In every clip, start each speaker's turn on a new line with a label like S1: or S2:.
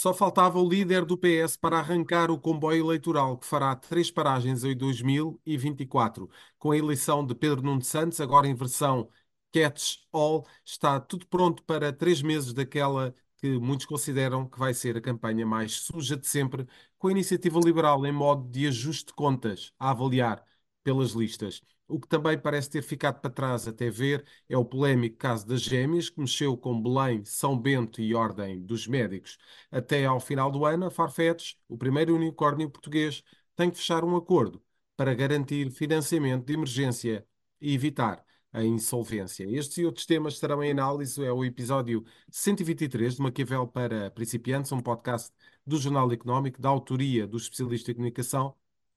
S1: Só faltava o líder do PS para arrancar o comboio eleitoral, que fará três paragens em 2024. Com a eleição de Pedro Nuno Santos, agora em versão catch all, está tudo pronto para três meses daquela que muitos consideram que vai ser a campanha mais suja de sempre, com a iniciativa liberal em modo de ajuste de contas a avaliar pelas listas. O que também parece ter ficado para trás até ver é o polémico caso das gêmeas, que mexeu com Belém, São Bento e Ordem dos Médicos. Até ao final do ano, a Farfetch, o primeiro unicórnio português, tem que fechar um acordo para garantir financiamento de emergência e evitar a insolvência. Estes e outros temas estarão em análise. É o episódio 123 de Maquiavel para Principiantes, um podcast do Jornal Económico, da autoria do especialista em comunicação,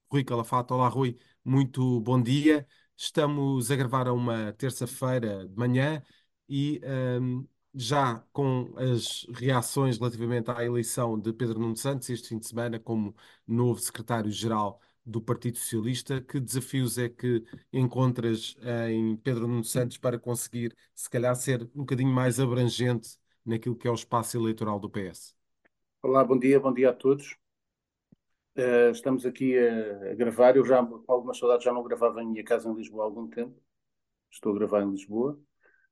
S1: Rui Calafato. Olá, Rui, muito bom dia. Estamos a gravar a uma terça-feira de manhã e um, já com as reações relativamente à eleição de Pedro Nuno Santos este fim de semana como novo secretário-geral do Partido Socialista, que desafios é que encontras em Pedro Nuno Santos para conseguir, se calhar, ser um bocadinho mais abrangente naquilo que é o espaço eleitoral do PS?
S2: Olá, bom dia, bom dia a todos. Uh, estamos aqui a, a, gravar. Eu já, com algumas saudades, já não gravava em minha casa em Lisboa há algum tempo. Estou a gravar em Lisboa.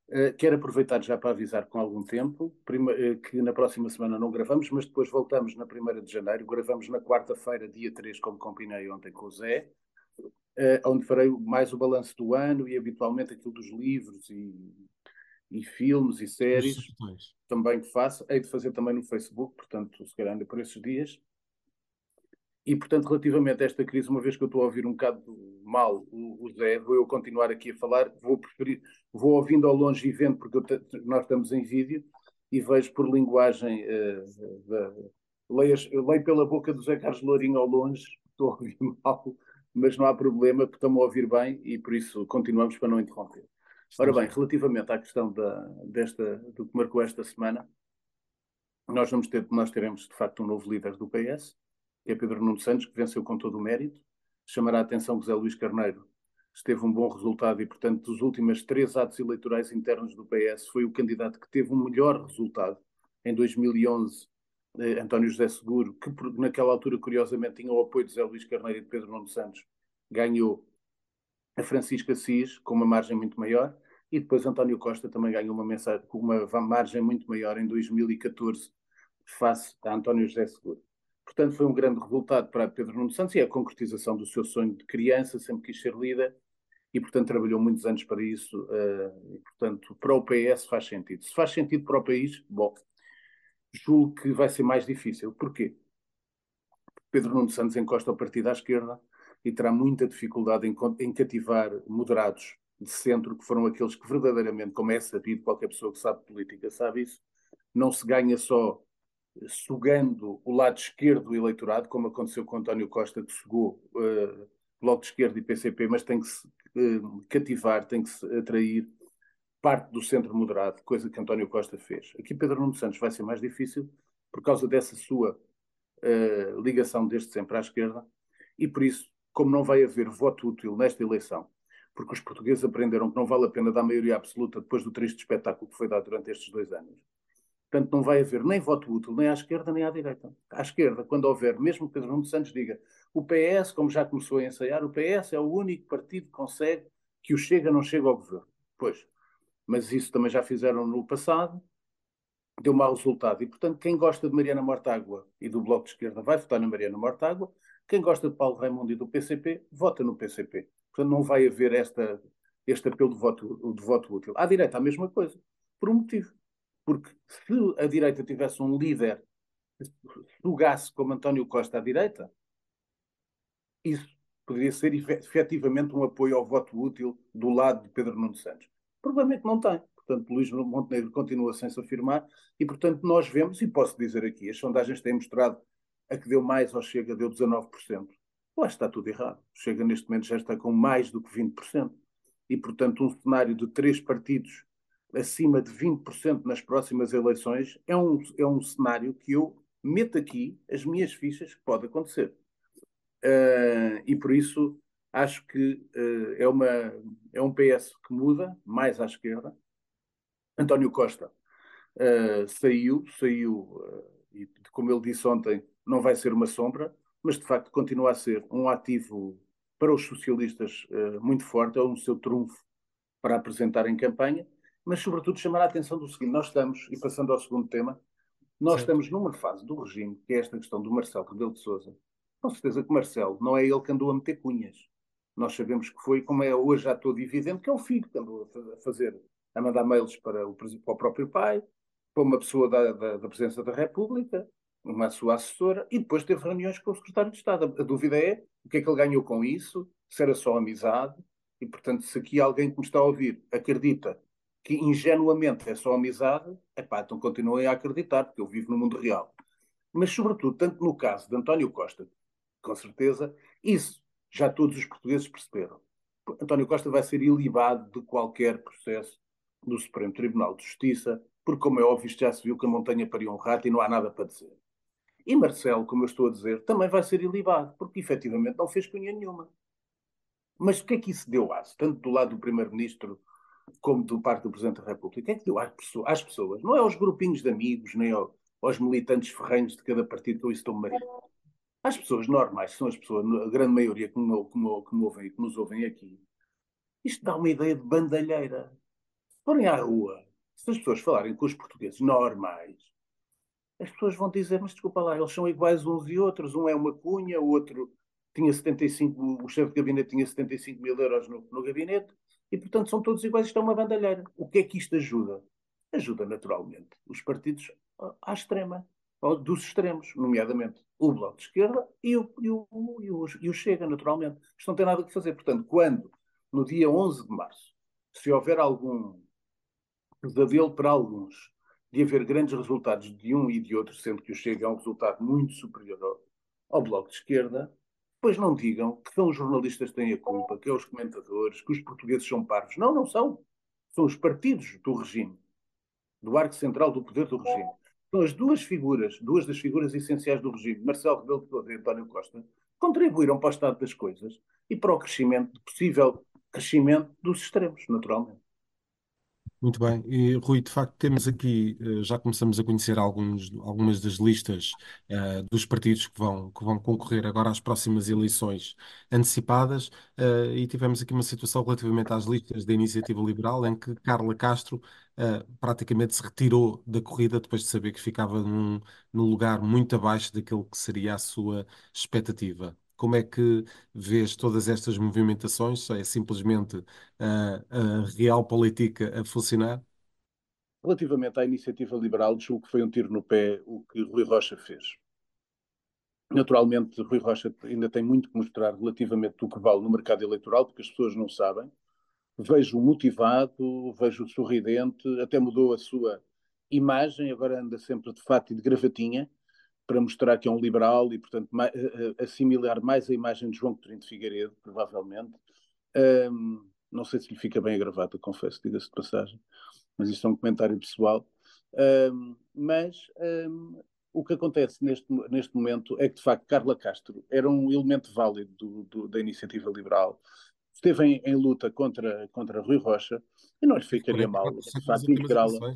S2: Uh, quero aproveitar já para avisar com algum tempo prima, uh, que na próxima semana não gravamos, mas depois voltamos na 1 de janeiro. Gravamos na quarta-feira, dia 3, como combinei ontem com o Zé, onde farei mais o balanço do ano e habitualmente aquilo dos livros e, e filmes e séries. Também que faço. Hei de fazer também no Facebook, portanto, se calhar ainda por esses dias. E, portanto, relativamente a esta crise, uma vez que eu estou a ouvir um bocado mal o, o Zé, vou eu continuar aqui a falar, vou preferir, vou ouvindo ao longe e vendo, porque nós estamos em vídeo, e vejo por linguagem, uh, leio, leio, pela boca do Zé Carlos Lourinho ao longe, estou a ouvir mal, mas não há problema, porque estamos a ouvir bem, e por isso continuamos para não interromper. Ora bem, relativamente à questão da, desta, do que marcou esta semana, nós vamos ter, nós teremos de facto um novo líder do PS, que é Pedro Nuno Santos, que venceu com todo o mérito. Chamará a atenção que José Luís Carneiro esteve um bom resultado e, portanto, dos últimos três atos eleitorais internos do PS, foi o candidato que teve um melhor resultado. Em 2011, eh, António José Seguro, que naquela altura, curiosamente, tinha o apoio de José Luís Carneiro e de Pedro Nuno Santos, ganhou a Francisca Assis com uma margem muito maior e depois António Costa também ganhou uma, mensagem, uma margem muito maior em 2014 face a António José Seguro. Portanto, foi um grande resultado para Pedro Nuno Santos e a concretização do seu sonho de criança, sempre quis ser líder e, portanto, trabalhou muitos anos para isso. Uh, e, portanto, para o PS faz sentido. Se faz sentido para o país, bom, julgo que vai ser mais difícil. Porquê? Pedro Nuno Santos encosta o partido à esquerda e terá muita dificuldade em, em cativar moderados de centro, que foram aqueles que verdadeiramente, como é sabido, qualquer pessoa que sabe política sabe isso, não se ganha só sugando o lado esquerdo do eleitorado, como aconteceu com António Costa, que sugou uh, Bloco de Esquerda e PCP, mas tem que se uh, cativar, tem que se atrair parte do centro moderado, coisa que António Costa fez. Aqui Pedro Nuno Santos vai ser mais difícil por causa dessa sua uh, ligação desde sempre à esquerda e por isso, como não vai haver voto útil nesta eleição, porque os portugueses aprenderam que não vale a pena dar maioria absoluta depois do triste espetáculo que foi dado durante estes dois anos, Portanto, não vai haver nem voto útil, nem à esquerda, nem à direita. À esquerda, quando houver, mesmo que Pedro Nuno Santos diga, o PS, como já começou a ensaiar, o PS é o único partido que consegue que o Chega não chegue ao governo. Pois, mas isso também já fizeram no passado, deu mau resultado. E, portanto, quem gosta de Mariana Mortágua e do Bloco de Esquerda vai votar na Mariana Mortágua, quem gosta de Paulo Raimundo e do PCP, vota no PCP. Portanto, não vai haver esta, este apelo de voto, de voto útil. À direita, a mesma coisa, por um motivo porque se a direita tivesse um líder que sugasse como António Costa à direita, isso poderia ser efetivamente um apoio ao voto útil do lado de Pedro Nuno Santos. Provavelmente não tem. Portanto, Luís Montenegro continua sem se afirmar e, portanto, nós vemos, e posso dizer aqui, as sondagens têm mostrado a que deu mais ao Chega deu 19%. Eu acho que está tudo errado. Chega neste momento já está com mais do que 20%. E, portanto, um cenário de três partidos acima de 20% nas próximas eleições é um, é um cenário que eu meto aqui as minhas fichas que pode acontecer. Uh, e por isso acho que uh, é, uma, é um PS que muda mais à esquerda. António Costa uh, saiu, saiu como ele disse ontem, não vai ser uma sombra, mas de facto continua a ser um ativo para os socialistas muito forte, é um seu trunfo para apresentar em campanha, mas sobretudo chamar a atenção do seguinte: nós estamos, e passando ao segundo tema, nós certo. estamos numa fase do regime, que é esta questão do Marcelo Rebelo de Souza. Com certeza que Marcelo não é ele que andou a meter cunhas. Nós sabemos que foi, como é hoje já todo evidente, que é o filho que andou a fazer, a mandar mails para o, para o próprio pai, para uma pessoa da, da, da Presidência da República, uma sua assessora, e depois teve reuniões com o secretário de Estado. A dúvida é o que é que ele ganhou com isso, se era só amizade, e portanto, se aqui alguém que me está a ouvir acredita que ingenuamente é só amizade, é pá, então continuem a acreditar, porque eu vivo no mundo real. Mas, sobretudo, tanto no caso de António Costa, com certeza, isso já todos os portugueses perceberam. António Costa vai ser ilibado de qualquer processo do Supremo Tribunal de Justiça, porque, como é óbvio, já se viu que a montanha pariu um rato e não há nada para dizer. E Marcelo, como eu estou a dizer, também vai ser ilibado, porque efetivamente não fez cunha nenhuma. Mas o que é que isso deu aço, tanto do lado do Primeiro-Ministro como do parte do Presidente da República? É que deu às pessoas? Não é aos grupinhos de amigos, nem aos militantes ferrenhos de cada partido que eu estou marido. Às pessoas normais, são as pessoas, a grande maioria que, me, que, me, que, me ouvem, que nos ouvem aqui, isto dá uma ideia de bandalheira. Se forem à rua, se as pessoas falarem com os portugueses normais, as pessoas vão dizer, mas desculpa lá, eles são iguais uns e outros, um é uma cunha, o outro tinha 75, o chefe de gabinete tinha 75 mil euros no, no gabinete, e portanto são todos iguais, isto é uma bandalheira. O que é que isto ajuda? Ajuda naturalmente os partidos à extrema, dos extremos, nomeadamente o Bloco de Esquerda e o, e o, e o, e o Chega, naturalmente. Isto não tem nada a fazer. Portanto, quando, no dia 11 de março, se houver algum pesadelo para alguns de haver grandes resultados de um e de outro, sendo que o Chega é um resultado muito superior ao, ao Bloco de Esquerda, pois não digam que são os jornalistas que têm a culpa, que é os comentadores, que os portugueses são parvos. Não, não são. São os partidos do regime, do arco central do poder do regime. São as duas figuras, duas das figuras essenciais do regime, Marcelo Rebelo de Sousa e António Costa, contribuíram para o estado das coisas e para o crescimento, possível crescimento dos extremos, naturalmente.
S1: Muito bem. E, Rui, de facto, temos aqui, eh, já começamos a conhecer alguns, algumas das listas uh, dos partidos que vão, que vão concorrer agora às próximas eleições antecipadas, uh, e tivemos aqui uma situação relativamente às listas da Iniciativa Liberal, em que Carla Castro praticamente se retirou da corrida depois de saber que ficava num, num lugar muito abaixo daquilo que seria a sua expectativa. Como é que vês todas estas movimentações? É simplesmente a, a real política a funcionar?
S2: Relativamente à iniciativa liberal, julgo que foi um tiro no pé o que Rui Rocha fez. Naturalmente, Rui Rocha ainda tem muito que mostrar relativamente do que vale no mercado eleitoral, porque as pessoas não sabem. Vejo motivado, vejo sorridente, até mudou a sua imagem, agora anda sempre de fato e de gravatinha para mostrar que é um liberal e, portanto, mais, assimilar mais a imagem de João Coutinho de Figueiredo, provavelmente. Um, não sei se lhe fica bem a gravata, confesso, diga-se de passagem, mas isto é um comentário pessoal. Um, mas um, o que acontece neste, neste momento é que, de facto, Carla Castro era um elemento válido do, do, da iniciativa liberal. Esteve em, em, luta contra, contra Rui Rocha e não lhe ficaria mal, de facto, integrá-la.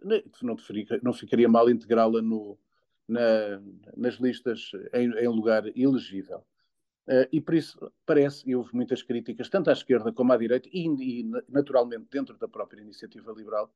S2: Não, não ficaria mal integrá-la no, na, nas listas em, em lugar elegível. Uh, e por isso parece, e houve muitas críticas, tanto à esquerda como à direita, e, e naturalmente dentro da própria iniciativa liberal,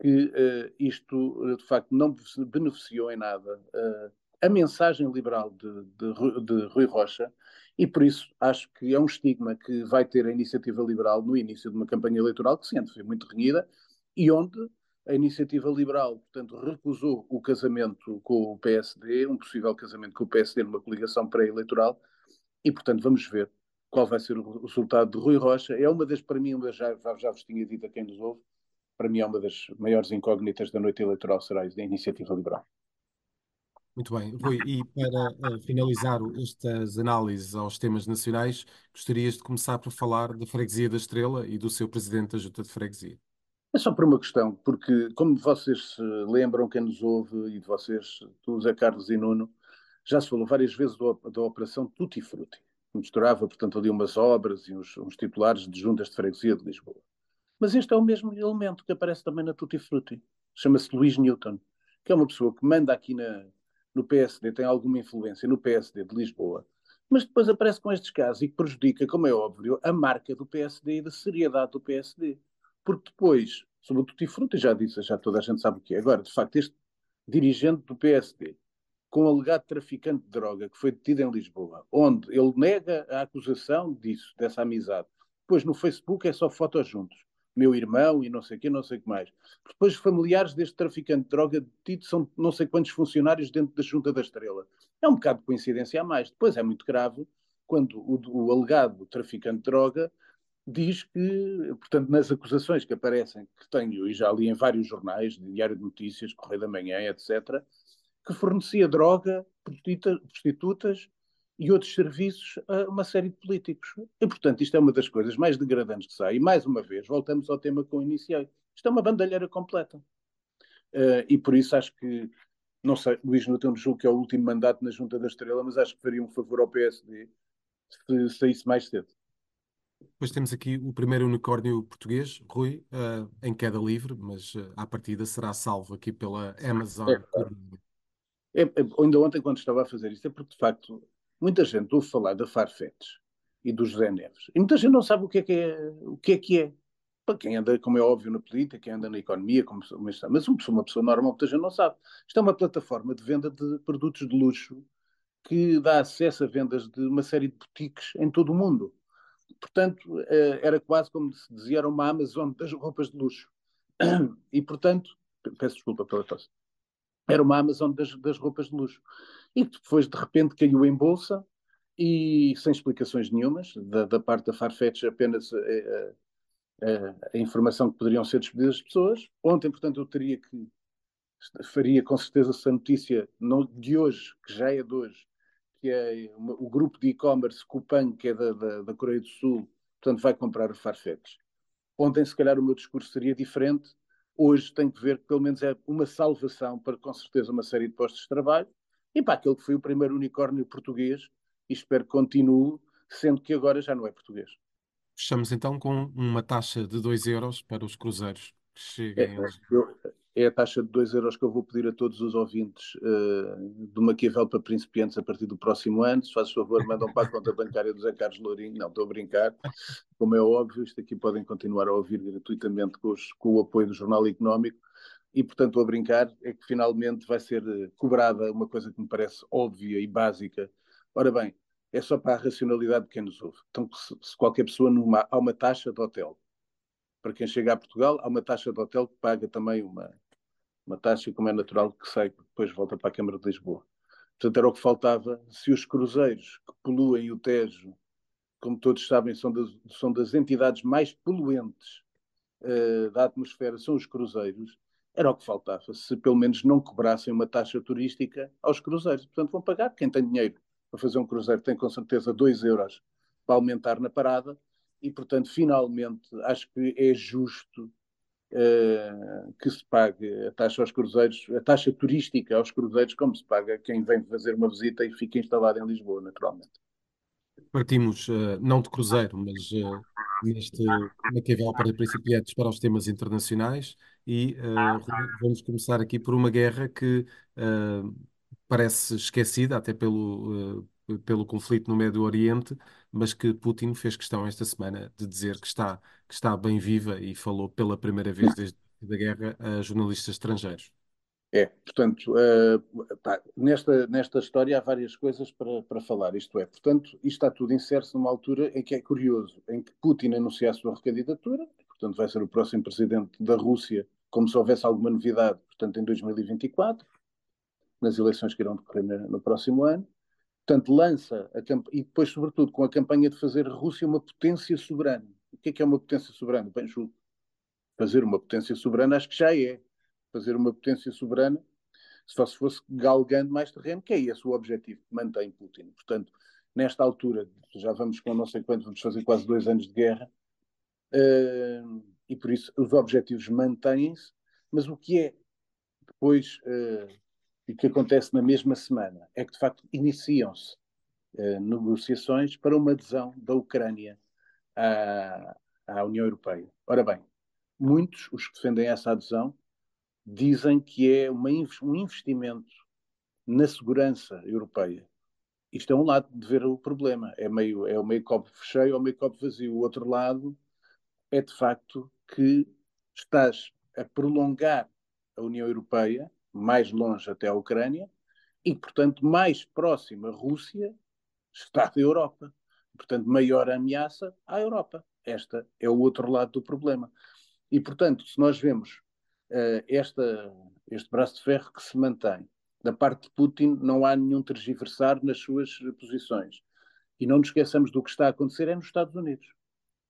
S2: que uh, isto de facto não beneficiou em nada uh, a mensagem liberal de, de, de, Rui Rocha, e por isso acho que é um estigma que vai ter a iniciativa liberal no início de uma campanha eleitoral que sempre foi muito renhida e onde a iniciativa liberal, portanto, recusou o casamento com o PSD, um possível casamento com o PSD numa coligação pré-eleitoral, e, portanto, vamos ver qual vai ser o resultado de Rui Rocha. É uma das, para mim, uma já, já vos tinha dito a quem nos ouve, para mim é uma das maiores incógnitas da noite eleitoral, será a iniciativa liberal.
S1: Muito bem, Rui, e para uh, finalizar estas análises aos temas nacionais, gostarias de começar por falar da Freguesia da Estrela e do seu presidente da Junta de Freguesia.
S2: É só por uma questão, porque como vocês se lembram, quem nos ouve, e de vocês, tu, Zé Carlos e Nuno, já se falou várias vezes do, da operação Tutti Frutti. Misturava, portanto, ali umas obras e uns, uns, titulares de juntas de freguesia de Lisboa. Mas este é o mesmo elemento que aparece também na Tutti Frutti. Chama-se Luís Newton, que é uma pessoa que manda aqui na, no PSD, tem alguma influência no PSD de Lisboa, mas depois aparece com estes casos e que prejudica, como é óbvio, a marca do PSD e da seriedade do PSD. Porque depois, sobre o Tutti Frutti, já disse, já toda a gente sabe o que é. Agora, de facto, este dirigente do PSD, com o alegado traficante de droga que foi detido em Lisboa, onde ele nega a acusação disso, dessa amizade. Depois no Facebook é só fotos juntos. Meu irmão e não sei o que, não sei o que mais. Depois familiares deste traficante de droga detido são não sei quantos funcionários dentro da Junta da Estrela. É um bocado de coincidência a mais. Depois é muito grave quando o, o alegado traficante de droga diz que, portanto, nas acusações que aparecem, que tenho e já li em vários jornais, Diário de Notícias, Correio da Manhã, etc., que fornecia droga, prostitutas e outros serviços a uma série de políticos. E, portanto, isto é uma das coisas mais degradantes que sai. E, mais uma vez, voltamos ao tema que eu iniciei. Isto é uma bandalheira completa. Uh, e por isso acho que, não sei, Luís Nuttão julgo que é o último mandato na Junta da Estrela, mas acho que faria um favor ao PSD se saísse mais cedo.
S1: Depois temos aqui o primeiro unicórnio português, Rui, uh, em queda livre, mas uh, à partida será salvo aqui pela Amazon. É,
S2: é, é, ainda ontem, quando estava a fazer isto, é porque de facto muita gente ouve falar da Farfetch e do José Neves e muita gente não sabe o que é que é. O que é, que é. Para quem anda, como é óbvio, na política, quem anda na economia, como, mas uma pessoa, uma pessoa normal, muita gente não sabe. Isto é uma plataforma de venda de produtos de luxo que dá acesso a vendas de uma série de boutiques em todo o mundo portanto, eh, era quase como se dizia, era uma Amazon das roupas de luxo. E, portanto, peço desculpa pela tosse, era uma Amazon das, das roupas de luxo. E depois, de repente, caiu em bolsa e sem explicações nenhumas, da, da parte da Farfetch apenas a, eh, a, eh, a, informação que poderiam ser despedidas as pessoas. Ontem, portanto, eu teria que, faria com certeza essa notícia não, de hoje, que já é de hoje, que é o grupo de e-commerce Coupang, que é da, da, da, Coreia do Sul, portanto vai comprar o Farfetch. Ontem, se calhar, o meu discurso seria diferente. Hoje tem que ver que pelo menos é uma salvação para, com certeza, uma série de postos de trabalho e para aquele que foi o primeiro unicórnio português e espero que continue, sendo que agora já não é português.
S1: Fechamos então com uma taxa de 2 euros para os cruzeiros que cheguem. É,
S2: eu, é a taxa de 2 euros que eu vou pedir a todos os ouvintes uh, do Maquiavel para principiantes a partir do próximo ano. Se faz favor, mandam para a conta bancária do Zé Carlos Lourinho. Não, estou a brincar. Como é óbvio, isto aqui podem continuar a ouvir gratuitamente com, os, com o apoio do Jornal Económico. E, portanto, a brincar é que finalmente vai ser eh, cobrada uma coisa que me parece óbvia e básica. Ora bem, é só para a racionalidade de quem nos ouve. Então, se, se qualquer pessoa numa, há uma taxa de hotel. Para quem chega a Portugal, há uma taxa de hotel que paga também uma, uma taxa, como é natural, que sai depois volta para a Câmara de Lisboa. Portanto, era o que faltava. Se os cruzeiros que poluem o Tejo, como todos sabem, são das, são das entidades mais poluentes uh, da atmosfera, são os cruzeiros, era o que faltava. Se pelo menos não cobrassem uma taxa turística aos cruzeiros. Portanto, vão pagar. Quem tem dinheiro para fazer um cruzeiro tem com certeza 2 euros para aumentar na parada. E, portanto, finalmente, acho que é justo uh, que se pague a taxa aos cruzeiros, a taxa turística aos cruzeiros, como se paga quem vem fazer uma visita e fica instalado em Lisboa, naturalmente.
S1: Partimos uh, não de cruzeiro, mas uh, neste Maquiavel para principiantes para os temas internacionais e vamos começar aqui por uma guerra que parece esquecida até pelo pelo conflito no Médio Oriente, mas que Putin fez questão esta semana de dizer que está, que está bem viva e falou pela primeira vez desde a guerra a jornalistas estrangeiros.
S2: É, portanto, uh, pá, nesta, nesta história há várias coisas para, para falar. Isto é, portanto, isto está tudo inserto numa altura em que é curioso, em que Putin anuncia a sua recandidatura, portanto, vai ser o próximo presidente da Rússia, como se houvesse alguma novidade, portanto, em 2024, nas eleições que irão decorrer no próximo ano. Portanto, lança a e depois, sobretudo, com a campanha de fazer a Rússia uma potência soberana. O que é que é uma potência soberana? Bem, julgo. Fazer uma potência soberana acho que já é. Fazer uma potência soberana, só se fosse galgando mais terreno, que é esse o objetivo que mantém Putin. Portanto, nesta altura, já vamos com não sei quantos, vamos fazer quase dois anos de guerra, uh, e por isso os objetivos mantêm-se, mas o que é depois uh, e que acontece na mesma semana é que, de facto, iniciam-se eh, negociações para uma adesão da Ucrânia à, à, União Europeia. Ora bem, muitos, os que defendem essa adesão, dizem que é uma, um investimento na segurança europeia. Isto é um lado de ver o problema. É meio, é o meio copo cheio ou meio copo vazio. O outro lado é de facto que estás a prolongar a União Europeia mais longe até a Ucrânia e, portanto, mais próxima a Rússia está da Europa. Portanto, maior ameaça à Europa. Esta é o outro lado do problema. E, portanto, se nós vemos uh, esta, este braço de ferro que se mantém, da parte de Putin não há nenhum tergiversar nas suas posições. E não nos esqueçamos do que está a acontecer é nos Estados Unidos,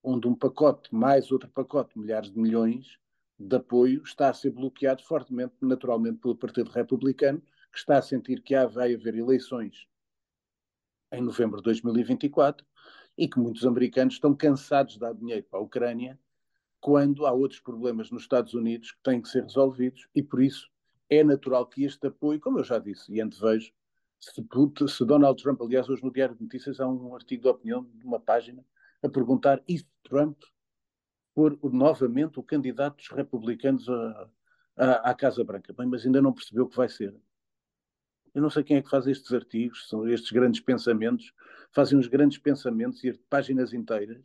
S2: onde um pacote, mais outro pacote, milhares de milhões de apoio, está a ser bloqueado fortemente, naturalmente, pelo Partido Republicano, que está a sentir que há, vai haver eleições em novembro de 2024 e que muitos americanos estão cansados de dar dinheiro para a Ucrânia quando há outros problemas nos Estados Unidos que têm que ser resolvidos e por isso é natural que este apoio, como eu já disse e antevejo, se, se Donald Trump, aliás, hoje no Diário de Notícias há um artigo de opinião de uma página a perguntar e se Trump for novamente o candidato dos republicanos à Casa Branca. Bem, mas ainda não percebeu o que vai ser. Eu não sei quem é que faz estes artigos, são estes grandes pensamentos, fazem uns grandes pensamentos e páginas inteiras,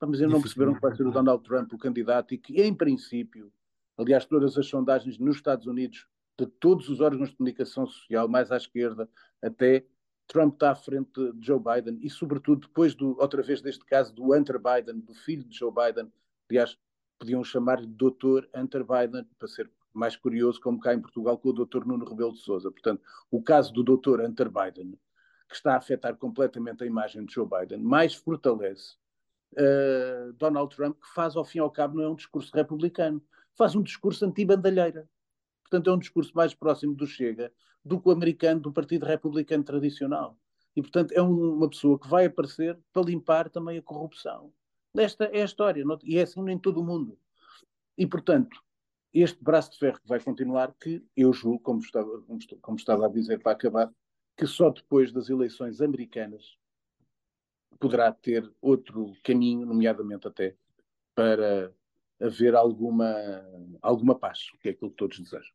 S2: mas ainda não perceberam que vai ser o Donald Trump o candidato e que, em princípio, aliás, todas as sondagens nos Estados Unidos, de todos os órgãos de comunicação social, mais à esquerda, até Trump está à frente de Joe Biden e, sobretudo, depois, do, outra vez deste caso, do Hunter Biden, do filho de Joe Biden, aliás, podiam chamar-lhe Doutor Hunter Biden, para ser mais curioso, como cá em Portugal, com o Dr. Nuno Rebelo de Souza. Portanto, o caso do Dr. Hunter Biden, que está a afetar completamente a imagem de Joe Biden, mais fortalece uh, Donald Trump, que faz, ao fim e ao cabo, não é um discurso republicano, faz um discurso anti-bandalheira. Portanto, é um discurso mais próximo do Chega do que o americano, do Partido Republicano tradicional. E, portanto, é um, uma pessoa que vai aparecer para limpar também a corrupção. Esta é a história, e é assim em todo o mundo. E, portanto, este braço de ferro que vai continuar, que eu julgo, como estava, como estava a dizer para acabar, que só depois das eleições americanas poderá ter outro caminho, nomeadamente até para haver alguma, alguma paz, que é aquilo que todos desejam.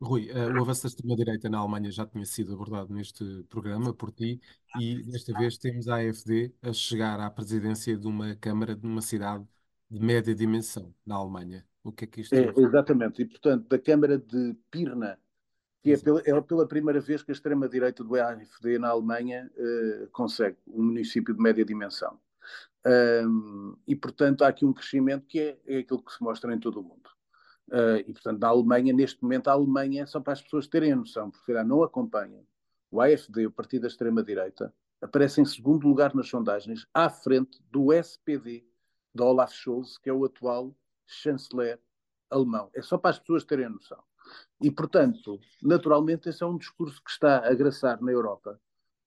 S1: Rui, uh, o avanço da extrema-direita na Alemanha já tinha sido abordado neste programa por ti e desta vez temos a AfD a chegar à presidência de uma Câmara de uma cidade de média dimensão na Alemanha. O que é que isto
S2: é? Exatamente, e portanto, da Câmara de Pirna, que é pela, é pela, primeira vez que a extrema-direita do AfD na Alemanha uh, consegue um município de média dimensão. Um, e, portanto, há aqui um crescimento que é, é aquilo que se mostra em todo o mundo. Uh, e, portanto, na Alemanha, neste momento, a Alemanha, só para as pessoas terem a noção, porque lá não acompanham, o AfD, o partido da extrema-direita, aparece em segundo lugar nas sondagens, à frente do SPD, de Olaf Scholz, que é o atual chanceler alemão. É só para as pessoas terem a noção. E, portanto, naturalmente, esse é um discurso que está a graçar na Europa,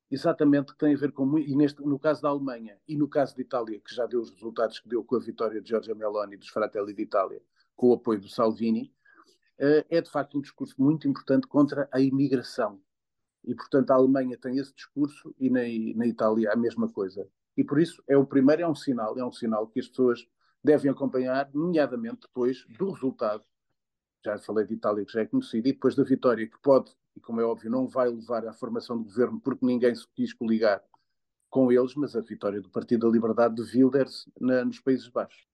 S2: exatamente que tem a ver com, e neste, no caso da Alemanha e no caso de Itália, que já deu os resultados que deu com a vitória de Giorgia Meloni dos Fratelli d'Italia, com o apoio do Salvini, eh, é de facto um discurso muito importante contra a imigração. E, portanto, a Alemanha tem esse discurso e na, na Itália a mesma coisa. E por isso é o primeiro, é um sinal, é um sinal que as pessoas devem acompanhar, nomeadamente depois do resultado. Já falei de Itália, que já é conhecido, e depois da vitória, que pode, e como é óbvio, não vai levar à formação do governo, porque ninguém se quis coligar com eles, mas a vitória do Partido da Liberdade de Wilders na, nos Países Baixos.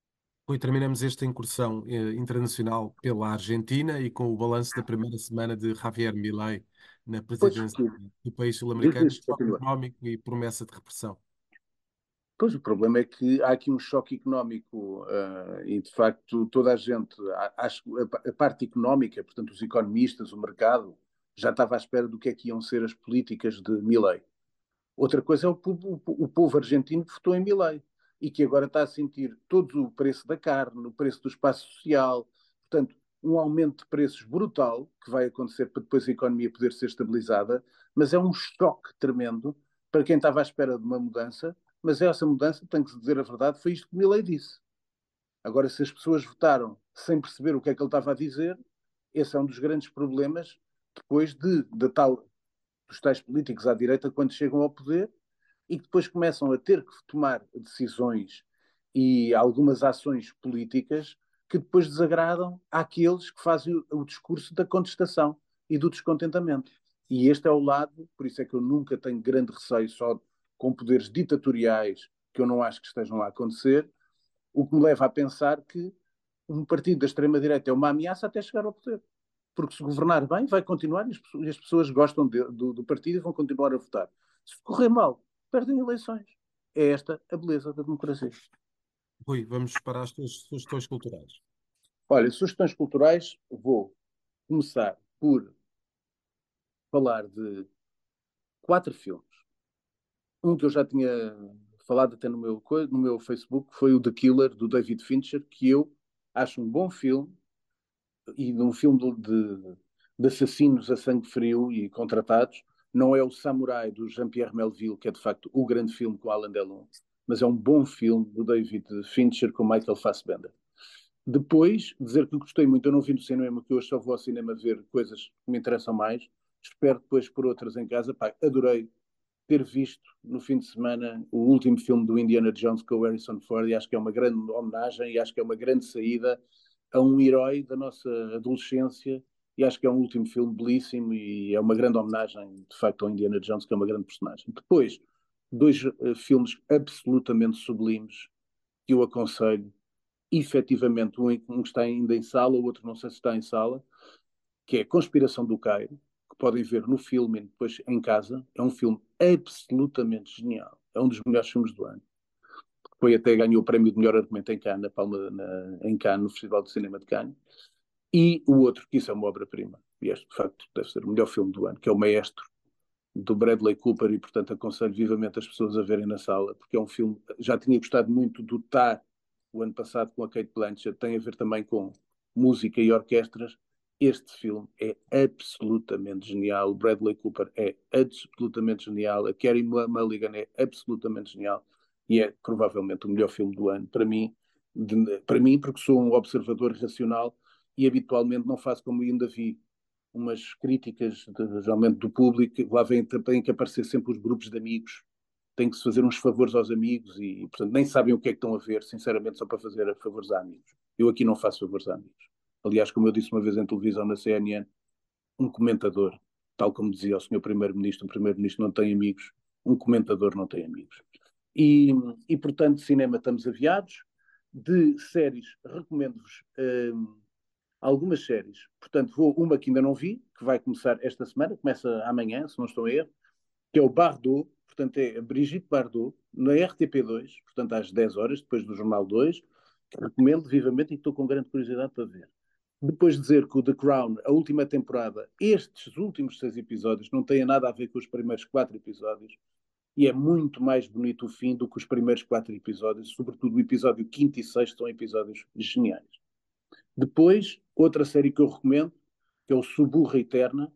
S1: Rui, terminamos esta incursão eh, internacional pela Argentina e com o balanço da primeira semana de Javier Milei na presidência pois, do país sul-americano, económico e promessa de repressão.
S2: Pois o problema é que há aqui um choque económico uh, e de facto toda a gente, acho a, a parte económica, portanto os economistas, o mercado, já estava à espera do que é que iam ser as políticas de Milei. Outra coisa é o, o, o povo argentino que votou em Milei e que agora está a sentir todo o preço da carne, o preço do espaço social, portanto um aumento de preços brutal que vai acontecer para depois a economia poder ser estabilizada, mas é um choque tremendo para quem estava à espera de uma mudança mas essa mudança, tem que se dizer a verdade, foi isto que Milley disse. Agora, se as pessoas votaram sem perceber o que é que ele estava a dizer, esse é um dos grandes problemas depois de, de tal, dos tais políticos à direita quando chegam ao poder e que depois começam a ter que tomar decisões e algumas ações políticas que depois desagradam àqueles que fazem o, discurso da contestação e do descontentamento. E este é o lado, por isso é que eu nunca tenho grande receio só com poderes ditatoriais que eu não acho que estejam a acontecer, o que me leva a pensar que um partido da extrema-direita é uma ameaça até chegar ao poder. Porque se governar bem, vai continuar e as pessoas gostam de, do, do, partido e vão continuar a votar. Se correr mal, perdem eleições. É esta a beleza da democracia.
S1: Rui, vamos para as tuas sugestões culturais.
S2: Olha, sugestões culturais, vou começar por falar de quatro filmes. Um que eu já tinha falado até no meu, no meu Facebook foi o The Killer, do David Fincher, que eu acho um bom filme e um filme de, de assassinos a sangue frio e contratados. Não é o Samurai do Jean-Pierre Melville, que é de facto o grande filme com Alan Delon, mas é um bom filme do David Fincher com Michael Fassbender. Depois, dizer que gostei muito, eu não vi no cinema, que hoje só vou ao cinema ver coisas que me interessam mais. Espero depois por outras em casa. Pá, adorei ter visto no fim de semana o último filme do Indiana Jones com o Harrison Ford e acho que é uma grande homenagem e acho que é uma grande saída a um herói da nossa adolescência e acho que é um último filme belíssimo e é uma grande homenagem de facto ao Indiana Jones que é uma grande personagem. Depois, dois uh, filmes absolutamente sublimes que eu aconselho efetivamente, um, um está ainda em sala, o outro não sei se está em sala, que é Conspiração do Cairo, que podem ver no filme e depois em casa. É um filme absolutamente genial. É um dos melhores filmes do ano. Foi até ganhou o prémio de melhor argumento em Cannes, na Palma, na, em Cannes, no Festival de Cinema de Cannes. E o outro, que isso é uma obra-prima. E este, de facto, deve ser o melhor filme do ano, que é O Maestro, do Bradley Cooper. E, portanto, aconselho vivamente as pessoas a verem na sala, porque é um filme. Já tinha gostado muito do Tar, o ano passado, com a Kate Blanchett. Tem a ver também com música e orquestras este filme é absolutamente genial. O Bradley Cooper é absolutamente genial. A Carey Mulligan é absolutamente genial. E é provavelmente o melhor filme do ano. Para mim, de, para mim porque sou um observador racional e habitualmente não faço como ainda vi umas críticas, de, geralmente do público. Lá vem, têm que aparecer sempre os grupos de amigos. Tem que se fazer uns favores aos amigos e, portanto, nem sabem o que é que estão a ver, sinceramente, só para fazer favores a amigos. Eu aqui não faço favores a amigos. Aliás, como eu disse uma vez em televisão na CNN, um comentador, tal como dizia o senhor primeiro-ministro, um primeiro-ministro não tem amigos, um comentador não tem amigos. E, e portanto, cinema estamos aviados. De séries, recomendo-vos hum, algumas séries. Portanto, vou uma que ainda não vi, que vai começar esta semana, começa amanhã, se não estou a erro, que é o Bardot, portanto é Brigitte Bardot, na RTP2, portanto às 10 horas, depois do Jornal 2, que recomendo vivamente e estou com grande curiosidade para ver depois de dizer que o The Crown, a última temporada, estes últimos seis episódios, não têm nada a ver com os primeiros quatro episódios, e é muito mais bonito o fim do que os primeiros quatro episódios, sobretudo o episódio quinto e sexto são episódios geniais. Depois, outra série que eu recomendo, que é o Suburra Eterna,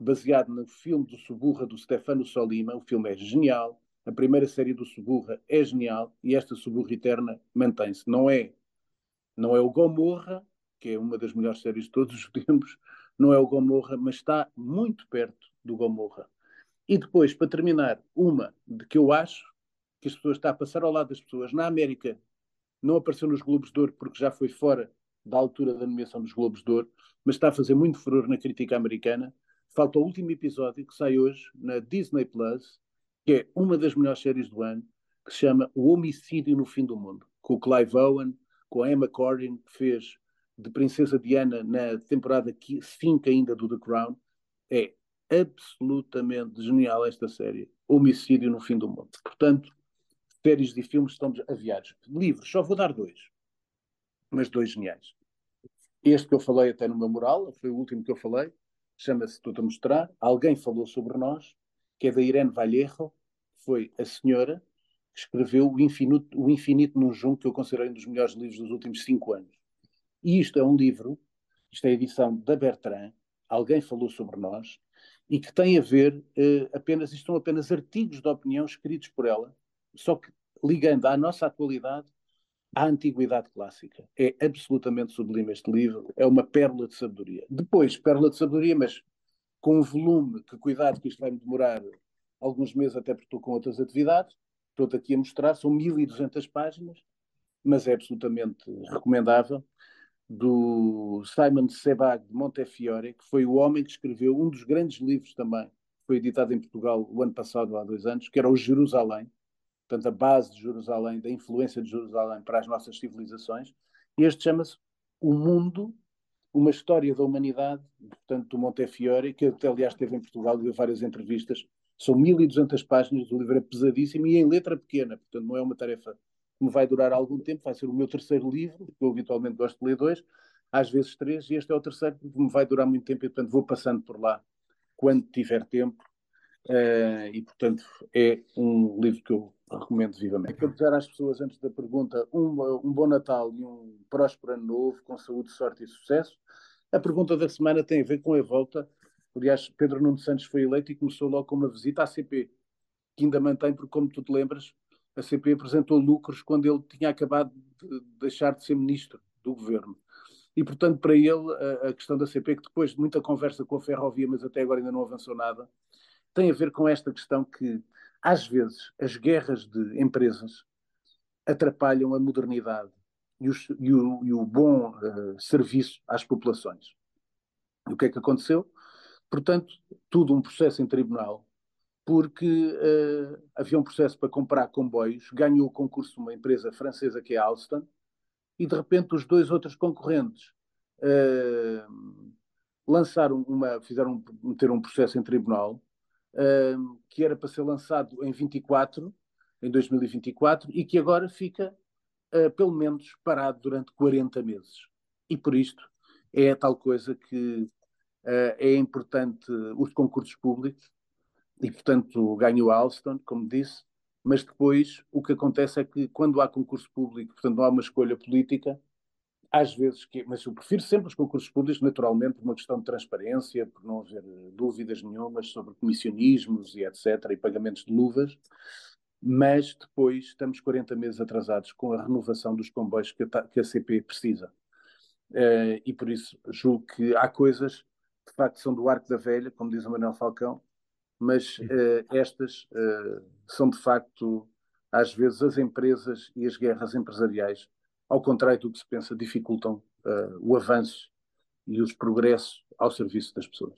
S2: baseado no filme do Suburra do Stefano Solima. O filme é genial, a primeira série do Suburra é genial e esta Suburra Eterna mantém-se. Não é, não é o Gomorra, que é uma das melhores séries de todos os tempos, não é o Gomorra, mas está muito perto do Gomorra. E depois, para terminar, uma de que eu acho que as pessoas está a passar ao lado das pessoas. Na América não apareceu nos Globos de Ouro porque já foi fora da altura da nomeação dos Globos de Ouro, mas está a fazer muito furor na crítica americana. Falta o último episódio que sai hoje na Disney Plus, que é uma das melhores séries do ano, que se chama O Homicídio no Fim do Mundo, com o Clive Owen, com a Emma Corrin, que fez de Princesa Diana na temporada 5 ainda do The Crown. É absolutamente genial esta série. Homicídio no fim do mundo. Portanto, séries e filmes estamos aviados. Livros, só vou dar dois. Mas dois geniais. Este que eu falei até no meu moral, foi o último que eu falei, chama-se Estou-te a mostrar. Alguém falou sobre nós, que é da Irene Vallejo, foi a senhora que escreveu o Infinito, o Infinito num Junco, que eu considero um dos melhores livros dos últimos cinco anos. E isto é um livro, isto é a edição da Bertrand, alguém falou sobre nós, e que tem a ver eh, apenas, isto são apenas artigos de opinião escritos por ela, só que ligando à nossa atualidade à antiguidade clássica. É absolutamente sublime este livro, é uma pérola de sabedoria. Depois, pérola de sabedoria, mas com um volume, que cuidado que isto vai-me demorar alguns meses, até porque estou com outras atividades, estou aqui a mostrar, são 1200 páginas, mas é absolutamente recomendável do Simon Sebag de Montefiore, que foi o homem que escreveu um dos grandes livros também, foi editado em Portugal o ano passado, há dois anos, que era o Jerusalém, portanto, a base de Jerusalém, da influência de Jerusalém para as nossas civilizações. E este chama-se O Mundo, uma história da humanidade, portanto, do Montefiore, que aliás, teve em Portugal, deu várias entrevistas. São 1200 páginas, o livro é pesadíssimo e em letra pequena, portanto, não é uma tarefa que me vai durar algum tempo, vai ser o meu terceiro livro, eu habitualmente gosto de ler dois, às vezes três, e este é o terceiro que me vai durar muito tempo, e portanto vou passando por lá quando tiver tempo, uh, e portanto é um livro que eu recomendo vivamente. Quero dizer às pessoas, antes da pergunta, um, um bom Natal e um próspero ano novo, com saúde, sorte e sucesso. A pergunta da semana tem a ver com a volta. Aliás, Pedro Nuno Santos foi eleito e começou logo com uma visita à CP, que ainda mantém, porque como tu te lembras, a CP apresentou lucros quando ele tinha acabado de deixar de ser ministro do governo. E, portanto, para ele, a, a, questão da CP, que depois de muita conversa com a ferrovia, mas até agora ainda não avançou nada, tem a ver com esta questão que, às vezes, as guerras de empresas atrapalham a modernidade e, e, o, e o, bom uh, serviço às populações. E o que é que aconteceu? Portanto, tudo um processo em tribunal porque uh, havia um processo para comprar comboios, ganhou o concurso uma empresa francesa que é Alstom, e de repente os dois outros concorrentes uh, lançaram uma, fizeram meter um processo em tribunal uh, que era para ser lançado em 24, em 2024, e que agora fica pelo menos parado durante 40 meses. E por isto é tal coisa que é importante os concursos públicos e, portanto, ganhou a Alstom, como disse, mas depois o que acontece é que quando há concurso público, portanto, não há uma escolha política, às vezes, que, mas eu prefiro sempre os concursos públicos, naturalmente, por uma questão de transparência, por não haver dúvidas nenhumas sobre comissionismos e etc., e pagamentos de luvas, mas depois estamos 40 meses atrasados com a renovação dos comboios que a, que a CP precisa. Uh, e por isso julgo que há coisas que de facto são do arco da velha, como diz o Manuel Falcão, mas uh, estas uh, são de facto, às vezes, as empresas e as guerras empresariais, ao contrário do que se pensa, dificultam uh, o avanço e os progressos ao serviço das pessoas.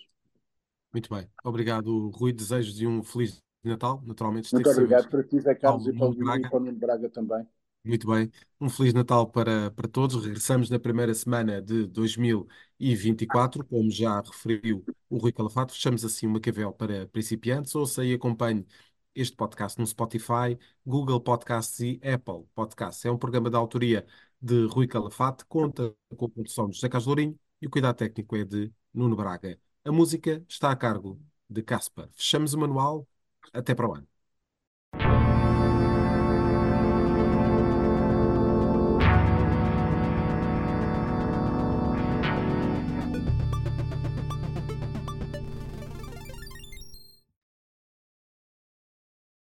S1: Muito bem. Obrigado, Rui. Desejo de um Feliz Natal, naturalmente.
S2: Muito obrigado para ti, Zé Carlos, e para o Nuno Braga também.
S1: Muito bem. Um Feliz Natal para, para todos. Regressamos na primeira semana de 2024, como já referiu o Rui Calafato. Fechamos assim uma Maquiavel para principiantes. Ouça e acompanhe este podcast no Spotify, Google Podcasts e Apple Podcasts. É um programa da autoria de Rui Calafato, conta com a produção de José Carlos Lourinho e o cuidado técnico é de Nuno Braga. A música está a cargo de Caspar. Fechamos o manual. Até para o ano.